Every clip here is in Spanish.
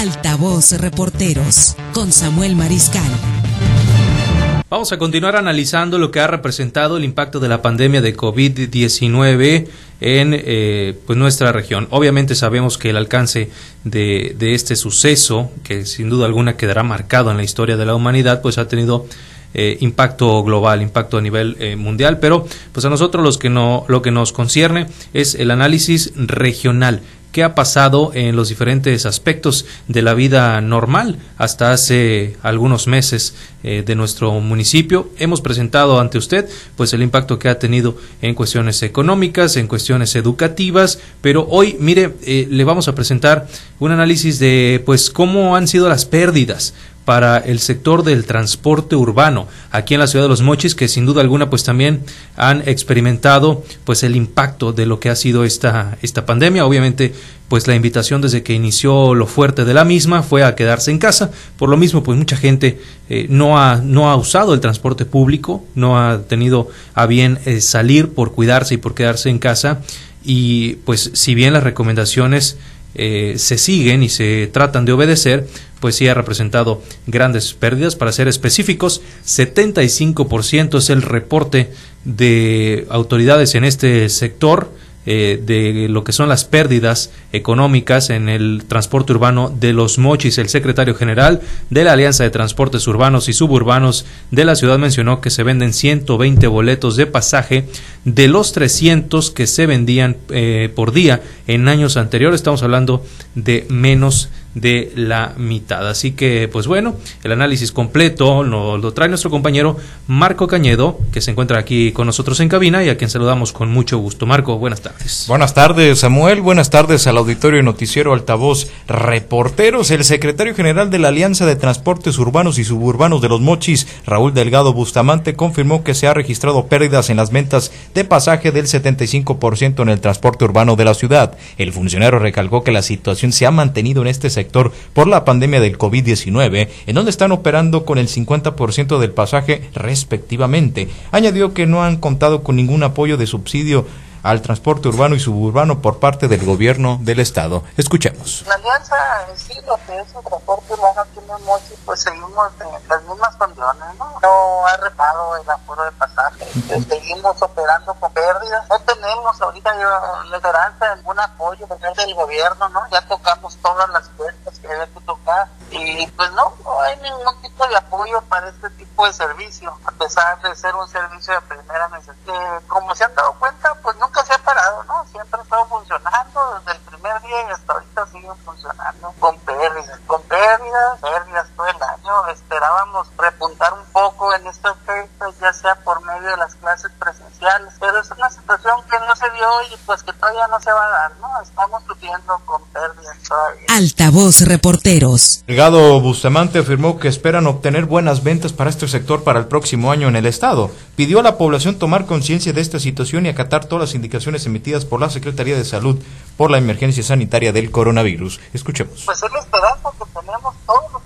Altavoz Reporteros con Samuel Mariscal. Vamos a continuar analizando lo que ha representado el impacto de la pandemia de COVID-19 en eh, pues nuestra región. Obviamente sabemos que el alcance de, este suceso, que sin duda alguna quedará marcado en la historia de la humanidad, pues ha tenido eh, impacto global, impacto a nivel eh, mundial, pero pues a nosotros los que no, lo que nos concierne es el análisis regional qué ha pasado en los diferentes aspectos de la vida normal hasta hace algunos meses eh, de nuestro municipio. Hemos presentado ante usted pues el impacto que ha tenido en cuestiones económicas, en cuestiones educativas, pero hoy mire eh, le vamos a presentar un análisis de pues cómo han sido las pérdidas para el sector del transporte urbano aquí en la ciudad de Los Mochis que sin duda alguna pues también han experimentado pues el impacto de lo que ha sido esta esta pandemia. Obviamente pues la invitación desde que inició lo fuerte de la misma fue a quedarse en casa. Por lo mismo pues mucha gente eh, no ha no ha usado el transporte público no ha tenido a bien eh, salir por cuidarse y por quedarse en casa. Y pues si bien las recomendaciones eh, se siguen y se tratan de obedecer, pues sí ha representado grandes pérdidas. Para ser específicos, 75% es el reporte de autoridades en este sector eh, de lo que son las pérdidas económicas en el transporte urbano de los Mochis. El secretario general de la Alianza de Transportes Urbanos y Suburbanos de la ciudad mencionó que se venden 120 boletos de pasaje de los 300 que se vendían eh, por día en años anteriores. Estamos hablando de menos de la mitad. Así que, pues bueno, el análisis completo lo, lo, trae nuestro compañero Marco Cañedo, que se encuentra aquí con nosotros en cabina y a quien saludamos con mucho gusto. Marco, buenas tardes. Buenas tardes, Samuel. Buenas tardes al auditorio y noticiero Altavoz Reporteros. El secretario general de la Alianza de Transportes Urbanos y Suburbanos de los Mochis, Raúl Delgado Bustamante, confirmó que se ha registrado pérdidas en las ventas de pasaje del 75% en el transporte urbano de la ciudad. El funcionario recalcó que la situación se ha mantenido en este sector por la pandemia del COVID-19, en donde están operando con el 50% del pasaje respectivamente. Añadió que no han contado con ningún apoyo de subsidio al transporte urbano y suburbano por parte del gobierno del estado. Escuchemos. La alianza sí, lo que es el transporte urbano aquí en Mochi, pues seguimos en las mismas condiciones, ¿no? No ha repado el aforo de pasaje, seguimos operando con pérdidas, no tenemos ahorita yo, esperanza de ningún apoyo del gobierno, ¿no? Ya tocamos todas las puertas que había que tocar y pues no, no hay ningún tipo de apoyo para este tipo de servicio, a pesar de ser un servicio de primera necesidad. como se han dado cuenta, Siempre estado funcionando desde el primer día y hasta ahorita siguen funcionando con pérdidas, con pérdidas, pérdidas todo el año. Esperábamos repuntar un poco en estas fechas, ya sea por medio de las clases presenciales, pero es una situación que no se dio y pues que todavía no se va a dar, con pérdidas todavía. Altavoz Reporteros. Delgado Bustamante afirmó que esperan obtener buenas ventas para este sector para el próximo año en el estado. Pidió a la población tomar conciencia de esta situación y acatar todas las indicaciones emitidas por la Secretaría de Salud por la emergencia sanitaria del coronavirus. Escuchemos. Pues es la esperanza que tenemos todos los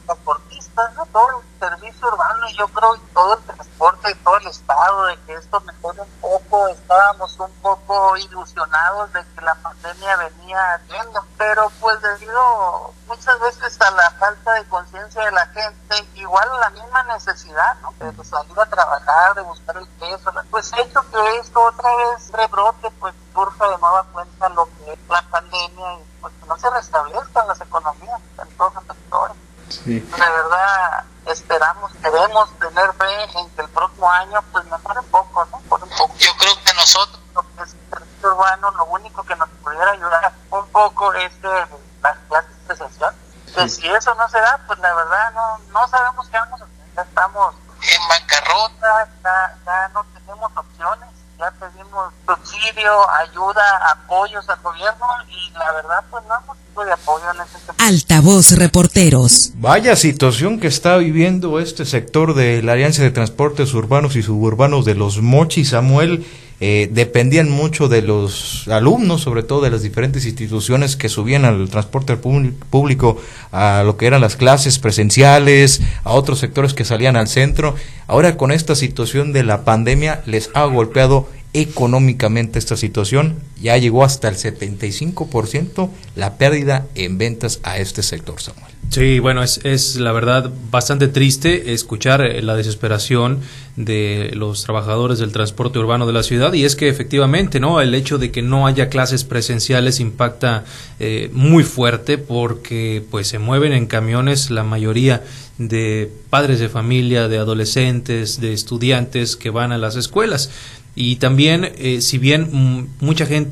todo el servicio urbano y yo creo todo el transporte de todo el estado, de que esto mejore un poco. Estábamos un poco ilusionados de que la pandemia venía yendo, pero pues debido muchas veces a la falta de conciencia de la gente, igual a la misma necesidad, ¿no? De salir a trabajar, de buscar el peso, pues hecho que esto otra vez rebrote, pues surja de nueva cuenta lo que es la pandemia y pues que no se restablezcan las economías en todos los sectores. Sí. De verdad, esperamos, queremos tener fe en que el próximo año pues mejore un poco, ¿no? Por un poco. Yo creo que nosotros, lo que es el urbano, lo único que nos pudiera ayudar un poco es que las clases presenciales. Que si eso no se da, pues la verdad no, no sabemos qué vamos a hacer. Ya estamos en bancarrota, ya, ya no tenemos opciones ya pedimos subsidio, ayuda, apoyos al gobierno y la verdad pues no hemos de apoyo en sector. Altavoz Reporteros. Vaya situación que está viviendo este sector de la Alianza de Transportes Urbanos y Suburbanos de los Mochis, Samuel. Eh, dependían mucho de los alumnos, sobre todo de las diferentes instituciones que subían al transporte público, a lo que eran las clases presenciales, a otros sectores que salían al centro. Ahora con esta situación de la pandemia les ha golpeado económicamente esta situación. Ya llegó hasta el 75% la pérdida en ventas a este sector, Samuel. Sí, bueno, es, es la verdad bastante triste escuchar eh, la desesperación de los trabajadores del transporte urbano de la ciudad y es que efectivamente, ¿no? El hecho de que no haya clases presenciales impacta eh, muy fuerte porque pues se mueven en camiones la mayoría de padres de familia, de adolescentes, de estudiantes que van a las escuelas. Y también, eh, si bien mucha gente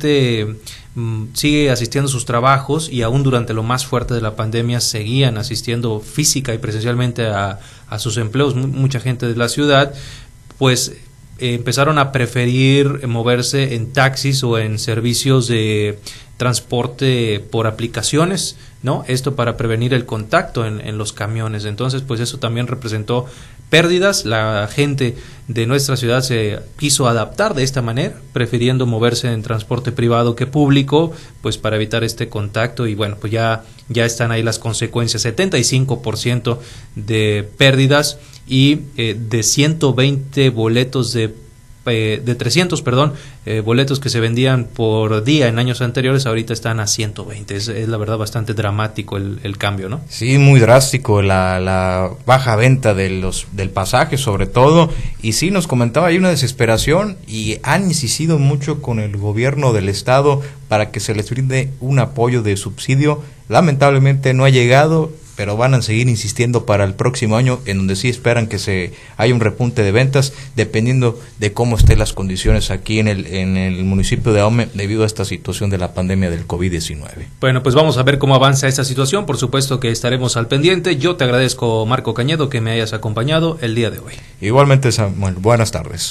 mm, sigue asistiendo a sus trabajos y aún durante lo más fuerte de la pandemia seguían asistiendo física y presencialmente a, a sus empleos, mucha gente de la ciudad, pues empezaron a preferir moverse en taxis o en servicios de transporte por aplicaciones, ¿no? Esto para prevenir el contacto en, en, los camiones. Entonces, pues eso también representó pérdidas. La gente de nuestra ciudad se quiso adaptar de esta manera, prefiriendo moverse en transporte privado que público, pues para evitar este contacto y bueno, pues ya, ya están ahí las consecuencias. 75% de pérdidas y eh, de 120 boletos de eh, de 300, perdón, eh, boletos que se vendían por día en años anteriores, ahorita están a 120. Es, es la verdad bastante dramático el, el, cambio, ¿no? Sí, muy drástico la, la, baja venta de los, del pasaje, sobre todo. Y sí, nos comentaba, hay una desesperación y han insistido mucho con el gobierno del Estado para que se les brinde un apoyo de subsidio. Lamentablemente no ha llegado pero van a seguir insistiendo para el próximo año, en donde sí esperan que se haya un repunte de ventas, dependiendo de cómo estén las condiciones aquí en el, en el municipio de Ahome debido a esta situación de la pandemia del COVID-19. Bueno, pues vamos a ver cómo avanza esta situación. Por supuesto que estaremos al pendiente. Yo te agradezco, Marco Cañedo, que me hayas acompañado el día de hoy. Igualmente, Samuel. Buenas tardes.